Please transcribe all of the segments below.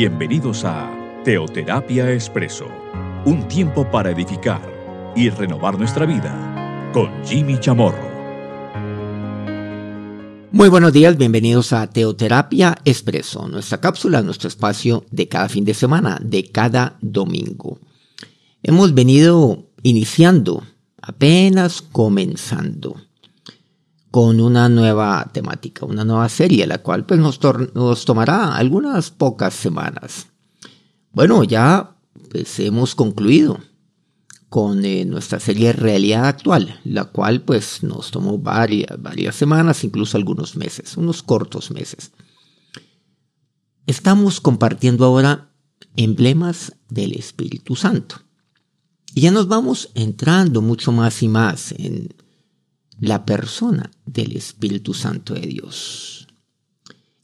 Bienvenidos a Teoterapia Expreso, un tiempo para edificar y renovar nuestra vida con Jimmy Chamorro. Muy buenos días, bienvenidos a Teoterapia Expreso, nuestra cápsula, nuestro espacio de cada fin de semana, de cada domingo. Hemos venido iniciando, apenas comenzando con una nueva temática, una nueva serie, la cual pues nos, tomará algunas pocas semanas. Bueno, ya pues hemos concluido con eh, nuestra serie Realidad Actual, la cual pues nos tomó varias, varias semanas, incluso algunos meses, unos cortos meses. Estamos compartiendo ahora emblemas del Espíritu Santo. Y ya nos vamos entrando mucho más y más en la persona del Espíritu Santo de Dios.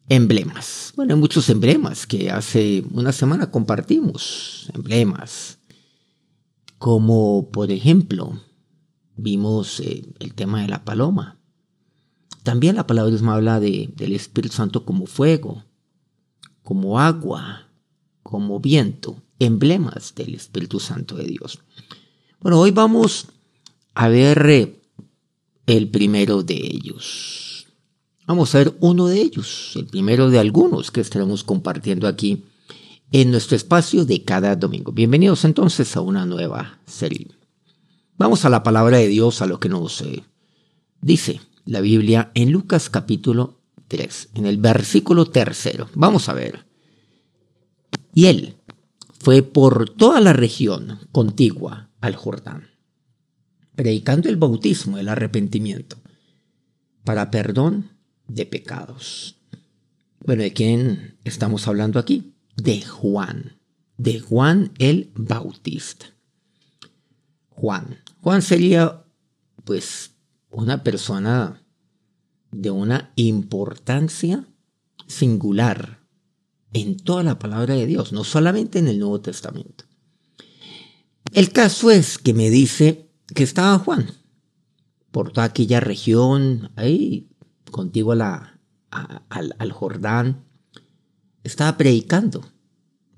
Emblemas. Bueno, hay muchos emblemas que hace una semana compartimos. Emblemas. Como por ejemplo, vimos eh, el tema de la paloma. También la palabra de Dios me habla de, del Espíritu Santo como fuego, como agua, como viento. Emblemas del Espíritu Santo de Dios. Bueno, hoy vamos a ver eh, el primero de ellos. Vamos a ver uno de ellos, el primero de algunos que estaremos compartiendo aquí en nuestro espacio de cada domingo. Bienvenidos entonces a una nueva serie. Vamos a la palabra de Dios, a lo que nos eh, dice la Biblia en Lucas capítulo 3, en el versículo tercero. Vamos a ver. Y él fue por toda la región contigua al Jordán predicando el bautismo, el arrepentimiento, para perdón de pecados. Bueno, ¿de quién estamos hablando aquí? De Juan, de Juan el Bautista. Juan. Juan sería, pues, una persona de una importancia singular en toda la palabra de Dios, no solamente en el Nuevo Testamento. El caso es que me dice que estaba Juan por toda aquella región, ahí contigo al, al Jordán, estaba predicando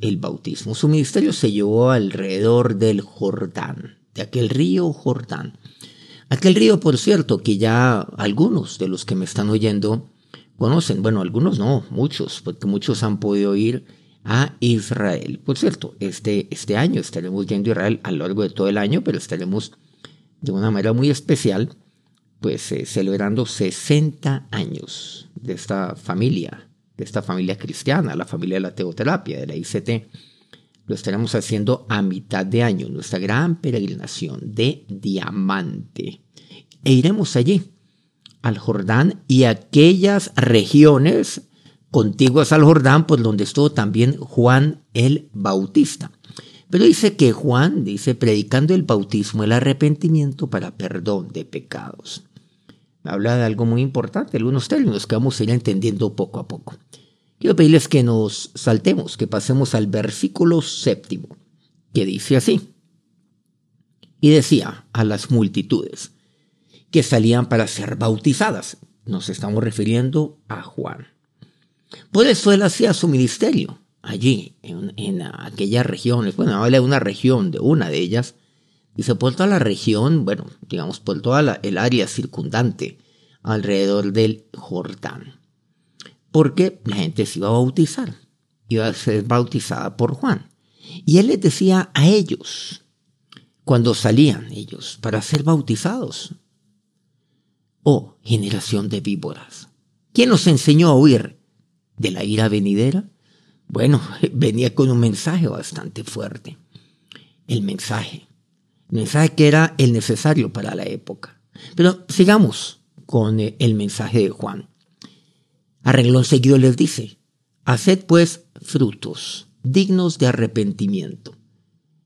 el bautismo. Su ministerio se llevó alrededor del Jordán, de aquel río Jordán. Aquel río, por cierto, que ya algunos de los que me están oyendo conocen, bueno, algunos no, muchos, porque muchos han podido ir a Israel. Por cierto, este, este año estaremos yendo a Israel a lo largo de todo el año, pero estaremos de una manera muy especial, pues eh, celebrando 60 años de esta familia, de esta familia cristiana, la familia de la teoterapia, de la ICT. Lo estaremos haciendo a mitad de año, nuestra gran peregrinación de diamante. E iremos allí, al Jordán y aquellas regiones contiguas al Jordán, por donde estuvo también Juan el Bautista. Pero dice que Juan, dice, predicando el bautismo, el arrepentimiento para perdón de pecados. Habla de algo muy importante, algunos términos que vamos a ir entendiendo poco a poco. Quiero pedirles que nos saltemos, que pasemos al versículo séptimo, que dice así. Y decía a las multitudes que salían para ser bautizadas. Nos estamos refiriendo a Juan. Por eso él hacía su ministerio allí, en, aquellas regiones, bueno, habla de una región, de una de ellas, dice por toda la región, bueno, digamos por toda el área circundante alrededor del Jordán. Porque la gente se iba a bautizar, iba a ser bautizada por Juan. Y él les decía a ellos, cuando salían ellos para ser bautizados, oh generación de víboras, ¿quién nos enseñó a huir de la ira venidera? Bueno, venía con un mensaje bastante fuerte. El mensaje. El mensaje que era el necesario para la época. Pero sigamos con eh, el mensaje de Juan. A renglón seguido les dice, haced pues frutos dignos de arrepentimiento.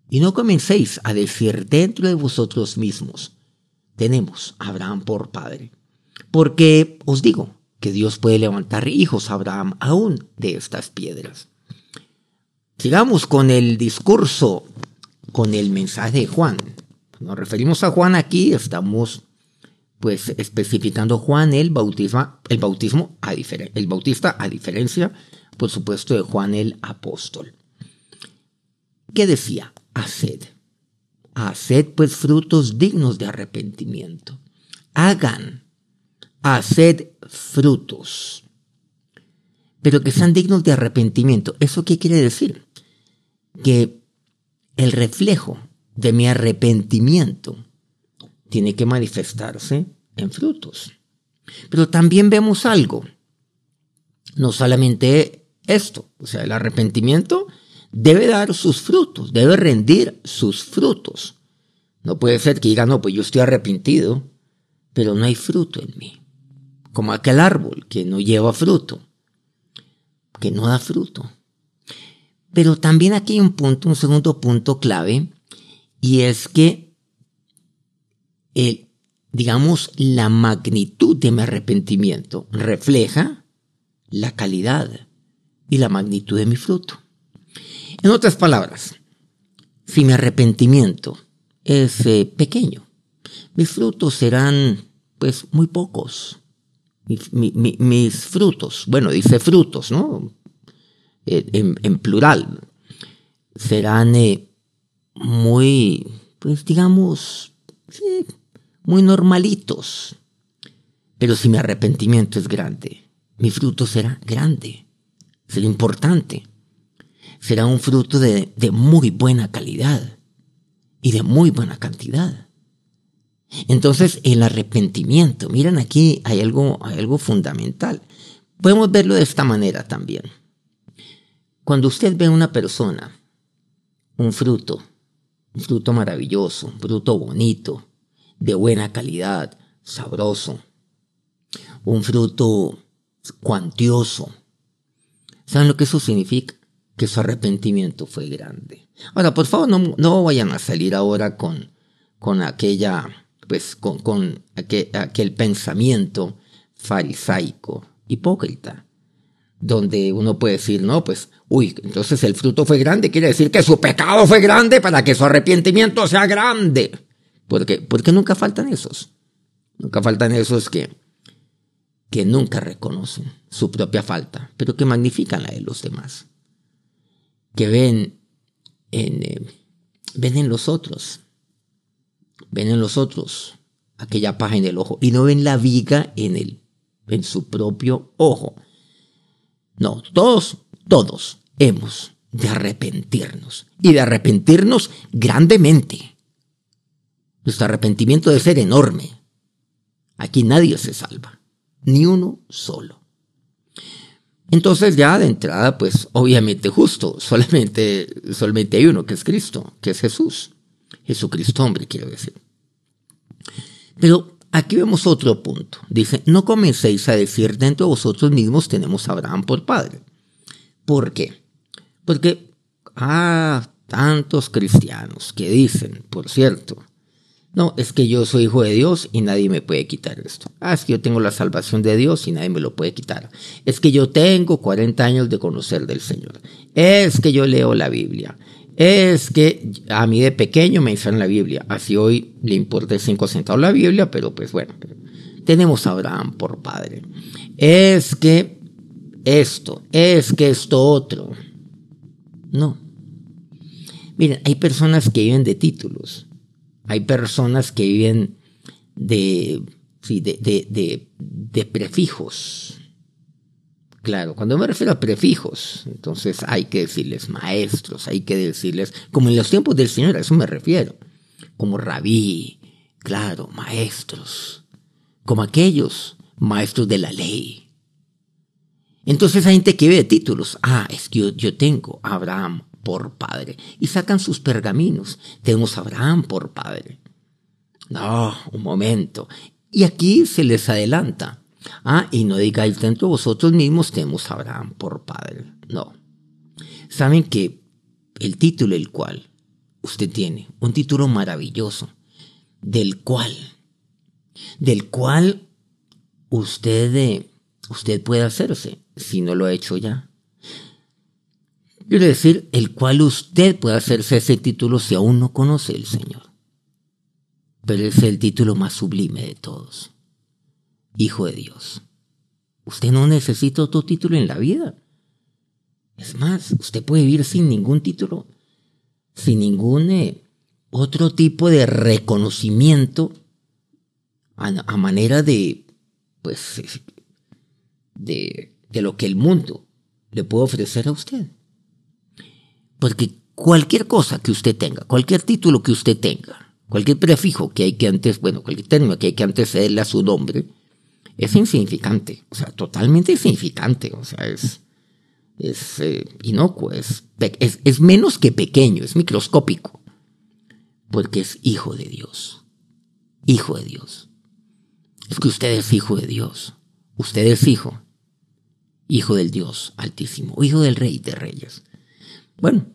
Y no comencéis a decir dentro de vosotros mismos, tenemos a Abraham por padre. Porque os digo que Dios puede levantar hijos a Abraham aún de estas piedras. Sigamos con el discurso, con el mensaje de Juan. Nos referimos a Juan aquí, estamos pues especificando Juan el bautismo, el bautismo a el bautista a diferencia por supuesto, de Juan el Apóstol. ¿Qué decía? Haced. Haced pues frutos dignos de arrepentimiento. Hagan. Haced frutos. Pero que sean dignos de arrepentimiento. ¿Eso qué quiere decir? Que el reflejo de mi arrepentimiento tiene que manifestarse en frutos. Pero también vemos algo. No solamente esto, o sea, el arrepentimiento debe dar sus frutos, debe rendir sus frutos. No puede ser que diga, no, pues yo estoy arrepentido, pero no hay fruto en mí. Como aquel árbol que no lleva fruto, que no da fruto. Pero también aquí hay un punto, un segundo punto clave, y es que, el, digamos, la magnitud de mi arrepentimiento refleja la calidad y la magnitud de mi fruto. En otras palabras, si mi arrepentimiento es eh, pequeño, mis frutos serán pues muy pocos. Mis frutos, bueno, dice frutos, ¿no? Eh, en, plural, serán eh, muy, pues digamos, muy normalitos. Pero si mi arrepentimiento es grande, mi fruto será grande, será importante será un fruto de, muy buena calidad y de muy buena cantidad. Entonces, el arrepentimiento, miren aquí hay algo, hay algo fundamental. Podemos verlo de esta manera también. Cuando usted ve a una persona, un fruto, un fruto maravilloso, un fruto bonito, de buena calidad, sabroso, un fruto cuantioso, ¿saben lo que eso significa? que su arrepentimiento fue grande. Ahora, por favor, no, no vayan a salir ahora con, con aquella, pues, con, con aquel, pensamiento farisaico, hipócrita, donde uno puede decir, no, pues, uy, entonces el fruto fue grande, quiere decir que su pecado fue grande para que su arrepentimiento sea grande. Porque, porque nunca faltan esos. Nunca faltan esos que, que nunca reconocen su propia falta, pero que magnifican la de los demás que ven en, eh, ven en los otros, ven en los otros aquella paja en el ojo y no ven la viga en el, en su propio ojo. No, todos, todos hemos de arrepentirnos y de arrepentirnos grandemente. Nuestro arrepentimiento debe ser enorme. Aquí nadie se salva, ni uno solo. Entonces ya de entrada, pues obviamente justo, solamente, solamente hay uno que es Cristo, que es Jesús. Jesucristo hombre, quiero decir. Pero aquí vemos otro punto. Dice, no comencéis a decir dentro de vosotros mismos tenemos a Abraham por padre. ¿Por qué? Porque, ah, tantos cristianos que dicen, por cierto, no, es que yo soy hijo de Dios y nadie me puede quitar esto. Ah, es que yo tengo la salvación de Dios y nadie me lo puede quitar. Es que yo tengo 40 años de conocer del Señor. Es que yo leo la Biblia. Es que a mí de pequeño me enseñan la Biblia. Así hoy le importa 5 centavos la Biblia, pero pues bueno, tenemos a Abraham por padre. Es que esto, es que esto otro. No. Miren, hay personas que viven de títulos hay personas que viven de, de, de, prefijos. Claro, cuando me refiero a prefijos, entonces hay que decirles maestros, hay que decirles, como en los tiempos del Señor, a eso me refiero, como rabí, claro, maestros, como aquellos maestros de la ley. Entonces hay gente que ve títulos, ah, es que yo, tengo Abraham, por padre. Y sacan sus pergaminos. Tenemos a Abraham por padre. No, un momento. Y aquí se les adelanta. Ah, y no digáis de vosotros mismos tenemos a Abraham por padre. No. Saben que el título el cual usted tiene, un título maravilloso, del cual, del cual usted, eh, usted puede hacerse, si no lo ha hecho ya. Quiere decir, el cual usted puede hacerse ese título si aún no conoce el Señor. Pero es el título más sublime de todos. Hijo de Dios. Usted no necesita otro título en la vida. Es más, usted puede vivir sin ningún título, sin ningún eh, otro tipo de reconocimiento a, manera de, pues, de, lo que el mundo le puede ofrecer a usted. Porque cualquier cosa que usted tenga, cualquier título que usted tenga, cualquier prefijo que hay que antes, bueno, cualquier término que hay que antecederle a su nombre, es insignificante, o sea, totalmente insignificante, o sea, es, es eh, inocuo, es, es menos que pequeño, es microscópico, porque es hijo de Dios, hijo de Dios. Es que usted es hijo de Dios, usted es hijo, hijo del Dios altísimo, hijo del rey de reyes. Bueno,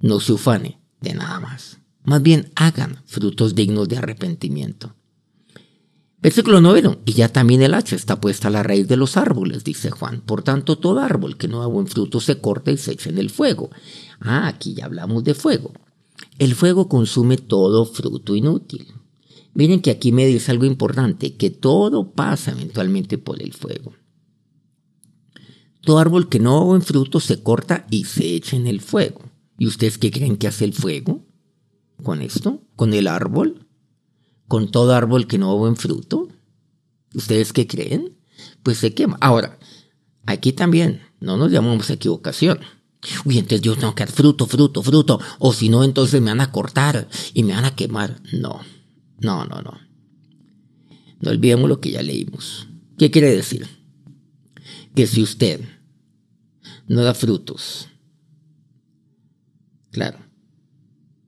no se ufane de nada más. Más bien hagan frutos dignos de arrepentimiento. Versículo noveno. Y ya también el hacha está puesta a la raíz de los árboles, dice Juan. Por tanto, todo árbol que no da buen fruto se corta y se echa en el fuego. Ah, aquí ya hablamos de fuego. El fuego consume todo fruto inútil. Miren que aquí me dice algo importante, que todo pasa eventualmente por el fuego. Todo árbol que no da buen fruto se corta y se echa en el fuego. ¿Y ustedes qué creen que hace el fuego? ¿Con esto? ¿Con el árbol? ¿Con todo árbol que no da buen fruto? ¿Ustedes qué creen? Pues se quema. Ahora, aquí también, no nos llamamos equivocación. Uy, entonces yo tengo que dar fruto, fruto, fruto. O si no, entonces me van a cortar y me van a quemar. No, no, no, no. No olvidemos lo que ya leímos. ¿Qué quiere decir? Que si usted no da frutos, Claro.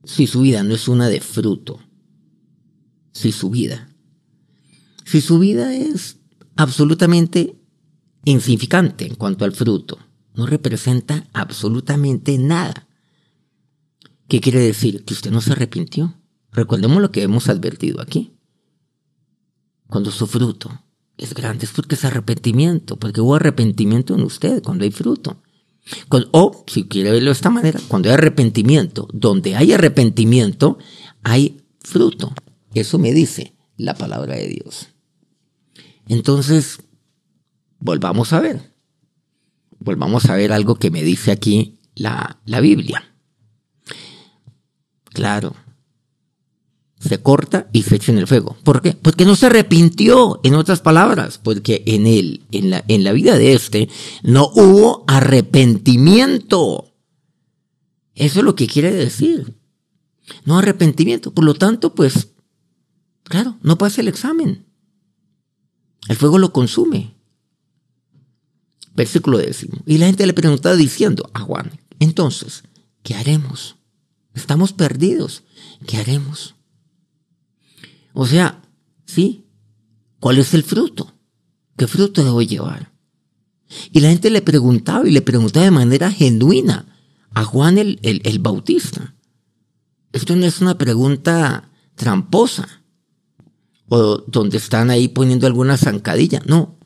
Si su vida no es una de fruto. Si su vida. Si su vida es absolutamente insignificante en cuanto al fruto. No representa absolutamente nada. ¿Qué quiere decir? Que usted no se arrepintió. Recordemos lo que hemos advertido aquí. Cuando su fruto es grande es porque es arrepentimiento, porque hubo arrepentimiento en usted cuando hay fruto o, si quiere verlo de esta manera, cuando hay arrepentimiento, donde hay arrepentimiento, hay fruto. Eso me dice la palabra de Dios. Entonces, volvamos a ver. Volvamos a ver algo que me dice aquí la, la Biblia. Claro, se corta y se echa en el fuego. ¿Por qué? Porque no se arrepintió, en otras palabras, porque en él, en la, en la vida de este, no hubo arrepentimiento. Eso es lo que quiere decir. No arrepentimiento. Por lo tanto, pues, claro, no pasa el examen. El fuego lo consume. Versículo décimo. Y la gente le preguntaba diciendo a Juan, entonces, ¿qué haremos? Estamos perdidos. ¿Qué haremos? O sea, ¿sí? ¿Cuál es el fruto? ¿Qué fruto debo llevar? Y la gente le preguntaba y le preguntaba de manera genuina a Juan el, el, Bautista. Esto no es una pregunta tramposa o donde están ahí poniendo alguna zancadilla. No.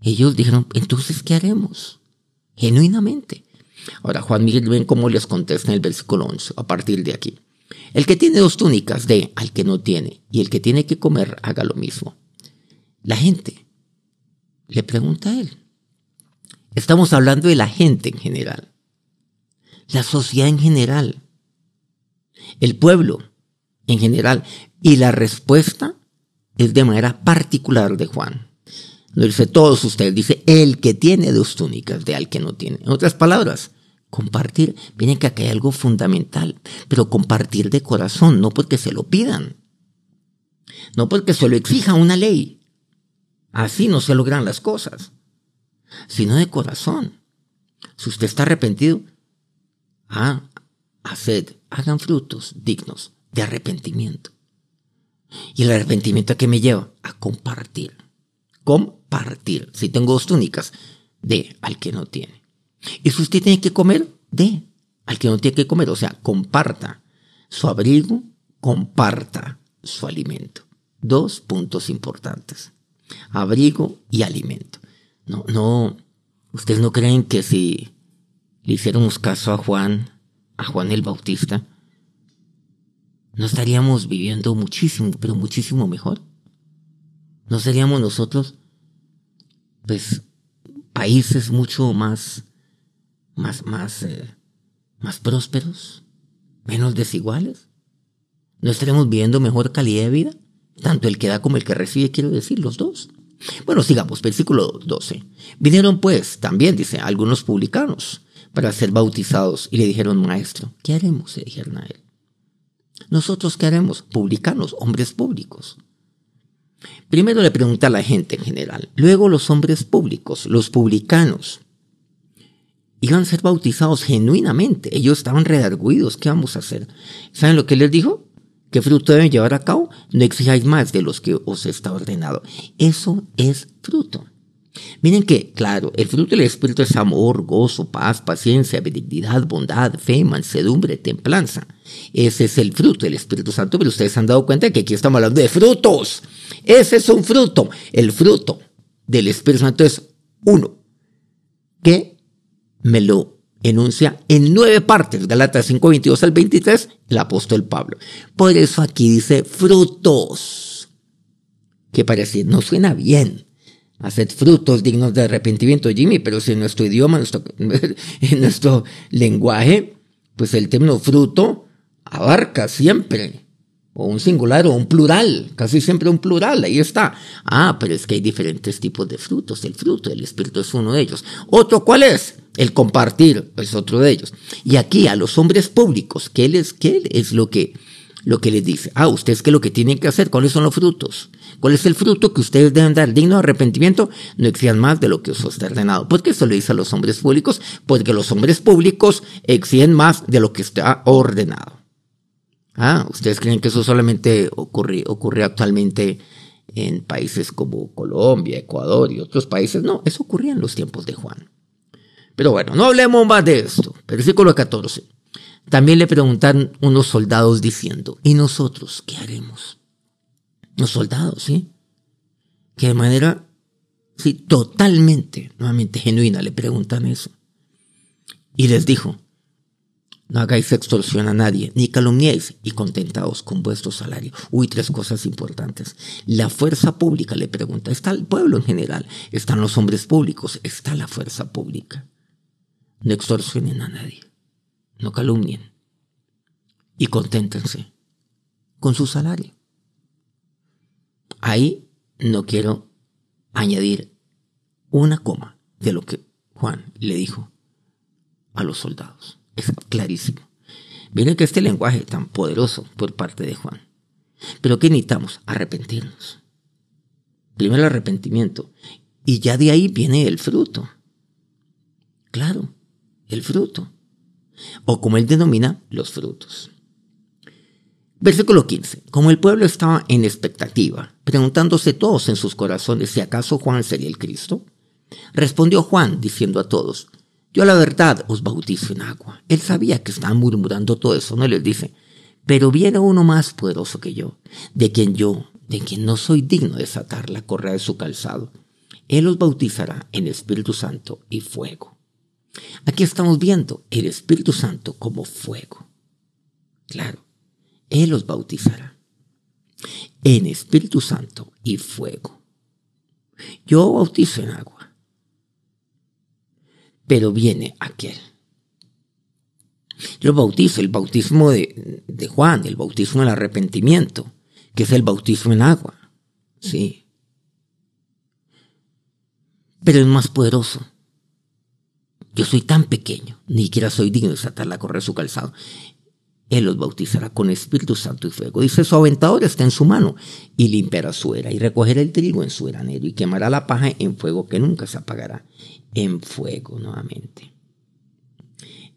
Ellos dijeron, entonces, ¿qué haremos? Genuinamente. Ahora, Juan Miguel, ven cómo les contesta en el versículo 11, a partir de aquí. El que tiene dos túnicas, dé al que no tiene, y el que tiene que comer, haga lo mismo. La gente le pregunta a él. Estamos hablando de la gente en general, la sociedad en general, el pueblo en general, y la respuesta es de manera particular de Juan. No dice todos ustedes, dice el que tiene dos túnicas, de al que no tiene. En otras palabras, Compartir, viene que acá hay algo fundamental, pero compartir de corazón, no porque se lo pidan, no porque se lo exija una ley. Así no se logran las cosas, sino de corazón. Si usted está arrepentido, ah, haced, hagan frutos dignos de arrepentimiento. ¿Y el arrepentimiento a qué me lleva? A compartir. Compartir. Si tengo dos túnicas, de al que no tiene. Y si usted tiene que comer, dé al que no tiene que comer. O sea, comparta su abrigo, comparta su alimento. Dos puntos importantes. Abrigo y alimento. No, no, ustedes no creen que si le hiciéramos caso a Juan, a Juan el Bautista, no estaríamos viviendo muchísimo, pero muchísimo mejor. No seríamos nosotros, pues, países mucho más más, más, eh, más prósperos, menos desiguales. ¿No estaremos viviendo mejor calidad de vida? Tanto el que da como el que recibe, quiero decir, los dos. Bueno, sigamos, versículo 12. Vinieron pues, también dice, algunos publicanos para ser bautizados y le dijeron, maestro, ¿qué haremos? Se dijeron a él. ¿Nosotros qué haremos? Publicanos, hombres públicos. Primero le pregunta a la gente en general, luego los hombres públicos, los publicanos, iban a ser bautizados genuinamente. Ellos estaban redarguidos. ¿Qué vamos a hacer? ¿Saben lo que les dijo? ¿Qué fruto deben llevar a cabo? No exijáis más de los que os está ordenado. Eso es fruto. Miren que, claro, el fruto del Espíritu es amor, gozo, paz, paciencia, benignidad, bondad, fe, mansedumbre, templanza. Ese es el fruto del Espíritu Santo, pero ustedes han dado cuenta que aquí estamos hablando de frutos. Ese es un fruto. El fruto del Espíritu Santo es uno. ¿Qué? Me lo enuncia en nueve partes, Galatas 5, 22 al 23, el apóstol Pablo. Por eso aquí dice frutos, que parece, no suena bien. Hacer frutos dignos de arrepentimiento, Jimmy, pero si en nuestro idioma, en nuestro lenguaje, pues el término fruto abarca siempre o un singular o un plural, casi siempre un plural, ahí está. Ah, pero es que hay diferentes tipos de frutos, el fruto del Espíritu es uno de ellos. ¿Otro cuál es? El compartir es otro de ellos. Y aquí a los hombres públicos, ¿qué, les, qué es lo que, lo que les dice? Ah, ustedes qué es lo que tienen que hacer, ¿cuáles son los frutos? ¿Cuál es el fruto que ustedes deben dar digno de arrepentimiento? No exijan más de lo que os está ordenado. ¿Por qué eso le dice a los hombres públicos? Porque los hombres públicos exigen más de lo que está ordenado. Ah, ¿ustedes creen que eso solamente ocurre, ocurre actualmente en países como Colombia, Ecuador y otros países? No, eso ocurría en los tiempos de Juan. Pero bueno, no hablemos más de esto. Versículo 14. También le preguntan unos soldados diciendo, ¿y nosotros qué haremos? Los soldados, ¿sí? Que de manera, sí, totalmente, nuevamente genuina, le preguntan eso. Y les dijo, no hagáis extorsión a nadie, ni calumniéis y contentaos con vuestro salario. Uy, tres cosas importantes. La fuerza pública, le pregunta, está el pueblo en general, están los hombres públicos, está la fuerza pública. No extorsionen a nadie, no calumnien y conténtense con su salario. Ahí no quiero añadir una coma de lo que Juan le dijo a los soldados. Es clarísimo. Miren que este lenguaje tan poderoso por parte de Juan. Pero ¿qué necesitamos? Arrepentirnos. Primero el arrepentimiento. Y ya de ahí viene el fruto. Claro, el fruto. O como él denomina, los frutos. Versículo 15. Como el pueblo estaba en expectativa, preguntándose todos en sus corazones si acaso Juan sería el Cristo, respondió Juan diciendo a todos, yo la verdad os bautizo en agua. Él sabía que estaban murmurando todo eso, no les dice, pero viene uno más poderoso que yo, de quien yo, de quien no soy digno de desatar la correa de su calzado. Él os bautizará en Espíritu Santo y fuego. Aquí estamos viendo el Espíritu Santo como fuego. Claro, Él os bautizará en Espíritu Santo y fuego. Yo bautizo en agua pero viene aquel. Yo bautizo, el bautismo de, de Juan, el bautismo del arrepentimiento, que es el bautismo en agua. Sí. Pero es más poderoso. Yo soy tan pequeño, ni siquiera soy digno de desatar a correr su calzado. Él los bautizará con Espíritu Santo y fuego. Dice, su aventador está en su mano y limpiará su era y recogerá el trigo en su granero y quemará la paja en fuego que nunca se apagará en fuego nuevamente.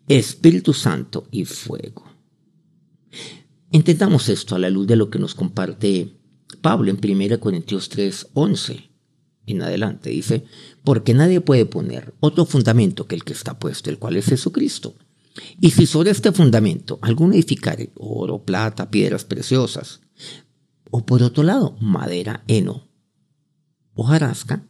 Espíritu Santo y fuego. Intentamos esto a la luz de lo que nos comparte Pablo en 1 Corintios 3, 11 en adelante. Dice, porque nadie puede poner otro fundamento que el que está puesto, el cual es Jesucristo. Y si sobre este fundamento alguno edificare oro, plata, piedras preciosas, o por otro lado, madera, heno, hojarasca,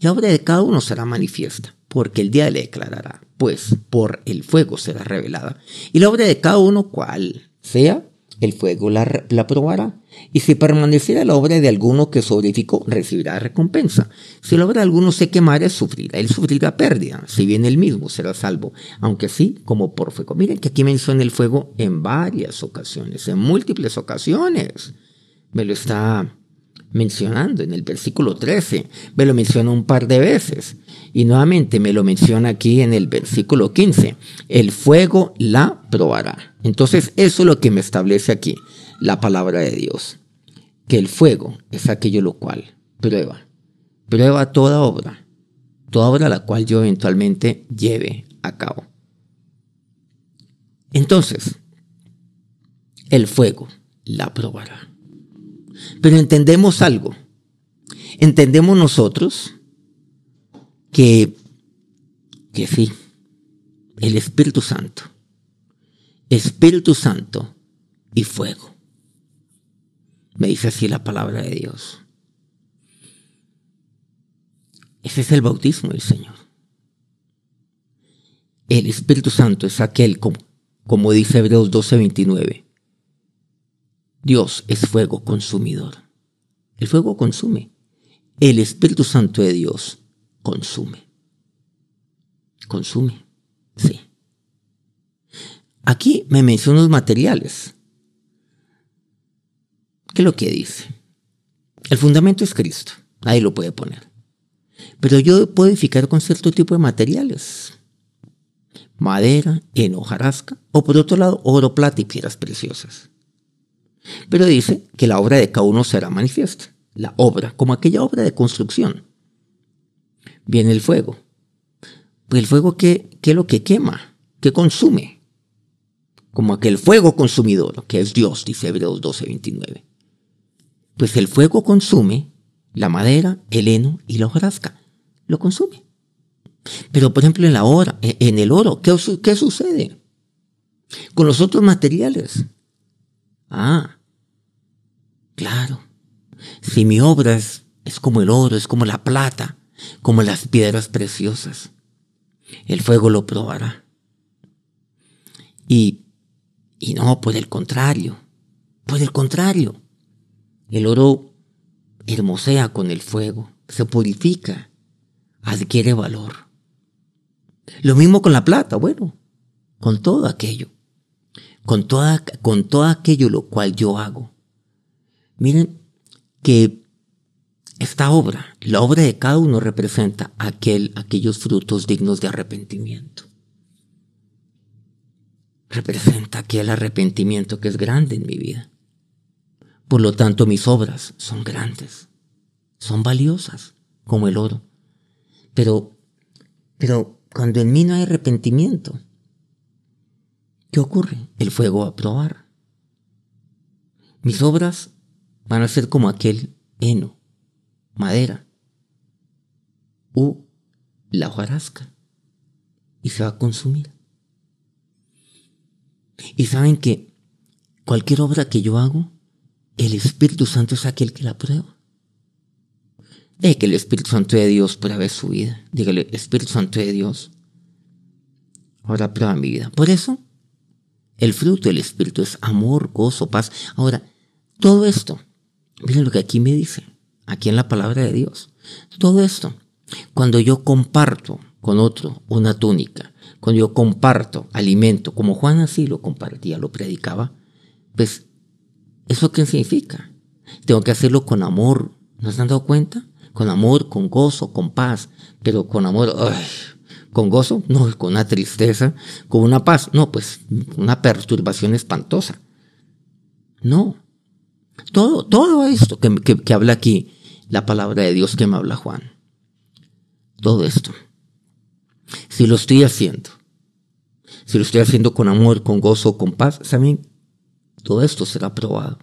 la obra de cada uno será manifiesta, porque el día le declarará, pues por el fuego será revelada. Y la obra de cada uno, cual sea, el fuego la, la, probará. Y si permaneciera la obra de alguno que sobreedificó, recibirá recompensa. Si la obra de alguno se quemara, sufrirá. Él sufrirá pérdida. Si bien él mismo será salvo, aunque sí como por fuego. Miren que aquí menciona el fuego en varias ocasiones, en múltiples ocasiones. Me lo está mencionando en el versículo 13. Me lo menciona un par de veces. Y nuevamente me lo menciona aquí en el versículo 15. El fuego la probará. Entonces eso es lo que me establece aquí la palabra de Dios. Que el fuego es aquello lo cual prueba. Prueba toda obra. Toda obra la cual yo eventualmente lleve a cabo. Entonces, el fuego la probará. Pero entendemos algo. Entendemos nosotros que, que sí, el Espíritu Santo, Espíritu Santo y fuego. Me dice así la palabra de Dios. Ese es el bautismo del Señor. El Espíritu Santo es aquel, como, como dice Hebreos 12:29. Dios es fuego consumidor. El fuego consume. El Espíritu Santo de Dios consume. Consume, sí. Aquí me menciona los materiales. ¿Qué es lo que dice? El fundamento es Cristo. Ahí lo puede poner. Pero yo puedo edificar con cierto tipo de materiales. Madera, heno, hojarasca, o por otro lado, oro, plata y piedras preciosas. Pero dice que la obra de cada uno será manifiesta. La obra, como aquella obra de construcción viene el fuego. Pues el fuego, ¿qué, qué es lo que quema? ¿Qué consume? Como aquel fuego consumidor, que es Dios, dice Hebreos 12:29. Pues el fuego consume la madera, el heno y la hojarasca. Lo consume. Pero por ejemplo en la hora, e, en el oro, ¿qué, ¿qué sucede? Con los otros materiales. Ah, claro. Si mi obra es, es como el oro, es como la plata, como las piedras preciosas. El fuego lo probará. Y, y no, por el contrario, por el contrario, el oro hermosea con el fuego, se purifica, adquiere valor. Lo mismo con la plata, bueno, con todo aquello, con, toda, con todo aquello lo cual yo hago. Miren que esta obra, la obra de cada uno representa aquel, aquellos frutos dignos de arrepentimiento. Representa aquel arrepentimiento que es grande en mi vida. Por lo tanto, mis obras son grandes, son valiosas, como el oro. Pero, pero cuando en mí no hay arrepentimiento, ¿qué ocurre? El fuego va a probar. Mis obras van a ser como aquel heno madera o la hojarasca y se va a consumir. Y saben que cualquier obra que yo hago, el Espíritu Santo es aquel que la prueba. De que el Espíritu Santo de Dios pruebe su vida. Dígale, Espíritu Santo de Dios, ahora prueba mi vida. Por eso, el fruto del Espíritu es amor, gozo, paz. Ahora, todo esto, miren lo que aquí me dice aquí en la palabra de Dios. Todo esto, cuando yo comparto con otro una túnica, cuando yo comparto alimento, como Juan así lo compartía, lo predicaba, pues, ¿eso qué significa? Tengo que hacerlo con amor, ¿no se han dado cuenta? Con amor, con gozo, con paz, pero con amor, con gozo, no, con una tristeza, con una paz, no, pues una perturbación espantosa. No, todo, todo esto que, habla aquí, la palabra de Dios que me habla Juan. Todo esto. Si lo estoy haciendo, si lo estoy haciendo con amor, con gozo, con paz, ¿saben? Todo esto será probado.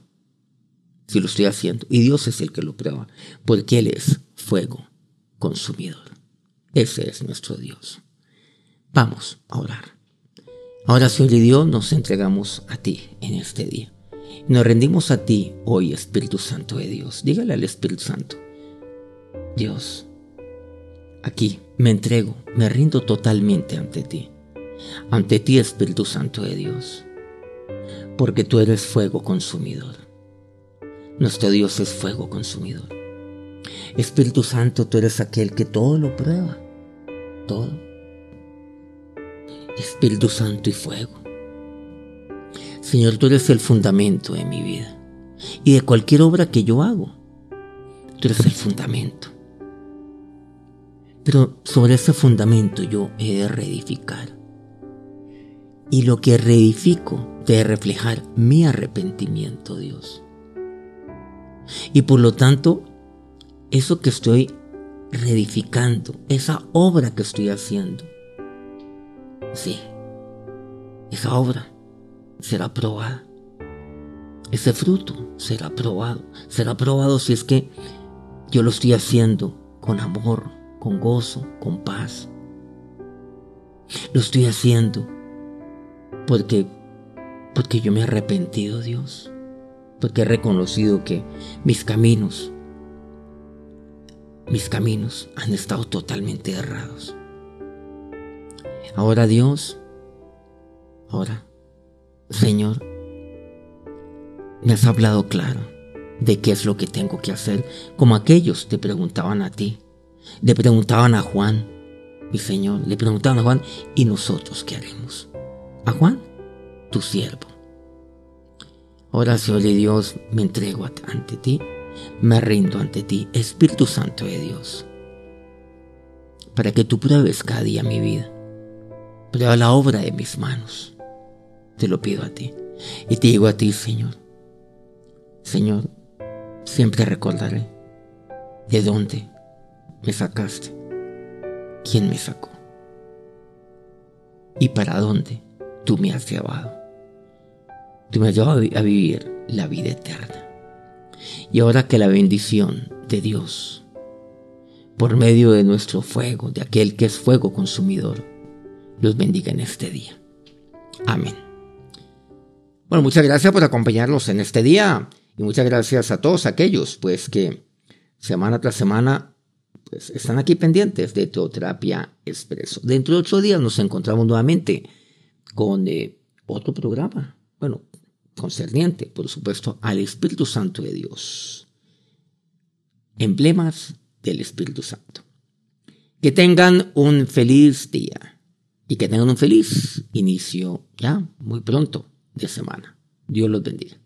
Si lo estoy haciendo. Y Dios es el que lo prueba. Porque Él es fuego consumidor. Ese es nuestro Dios. Vamos a orar. Ahora, Señor y Dios, nos entregamos a ti en este día. Nos rendimos a ti hoy, Espíritu Santo de Dios. Dígale al Espíritu Santo, Dios, aquí me entrego, me rindo totalmente ante ti. Ante ti, Espíritu Santo de Dios. Porque tú eres fuego consumidor. Nuestro Dios es fuego consumidor. Espíritu Santo, tú eres aquel que todo lo prueba, todo. Espíritu Santo y fuego. Señor, tú eres el fundamento de mi vida y de cualquier obra que yo hago. Tú eres el fundamento. Pero sobre ese fundamento yo he de reedificar. Y lo que reedifico debe reflejar mi arrepentimiento, Dios. Y por lo tanto, eso que estoy reedificando, esa obra que estoy haciendo, sí, esa obra será probada. Ese fruto será probado. Será probado si es que yo lo estoy haciendo con amor, con gozo, con paz. Lo estoy haciendo porque porque yo me he arrepentido, Dios, porque he reconocido que mis caminos mis caminos han estado totalmente errados. Ahora Dios, ahora Señor, me has hablado claro de qué es lo que tengo que hacer, como aquellos te preguntaban a ti, le preguntaban a Juan, mi Señor, le preguntaban a Juan, ¿y nosotros qué haremos? A Juan, tu siervo. Ahora, Señor de Dios, me entrego ante ti, me rindo ante ti, Espíritu Santo de Dios, para que tú pruebes cada día mi vida, prueba la obra de mis manos. Te lo pido a ti. Y te digo a ti, Señor, Señor, siempre recordaré de dónde me sacaste, quién me sacó y para dónde tú me has llevado. Tú me has llevado a vivir la vida eterna. Y ahora que la bendición de Dios, por medio de nuestro fuego, de aquel que es fuego consumidor, los bendiga en este día. Amén. Bueno, muchas gracias por acompañarnos en este día. Y muchas gracias a todos aquellos pues que semana tras semana pues, están aquí pendientes de Teoterapia Expreso. Dentro de ocho días nos encontramos nuevamente con eh, otro programa, bueno, concerniente, por supuesto, al Espíritu Santo de Dios. Emblemas del Espíritu Santo. Que tengan un feliz día y que tengan un feliz inicio ya muy pronto de semana. Dios los bendiga.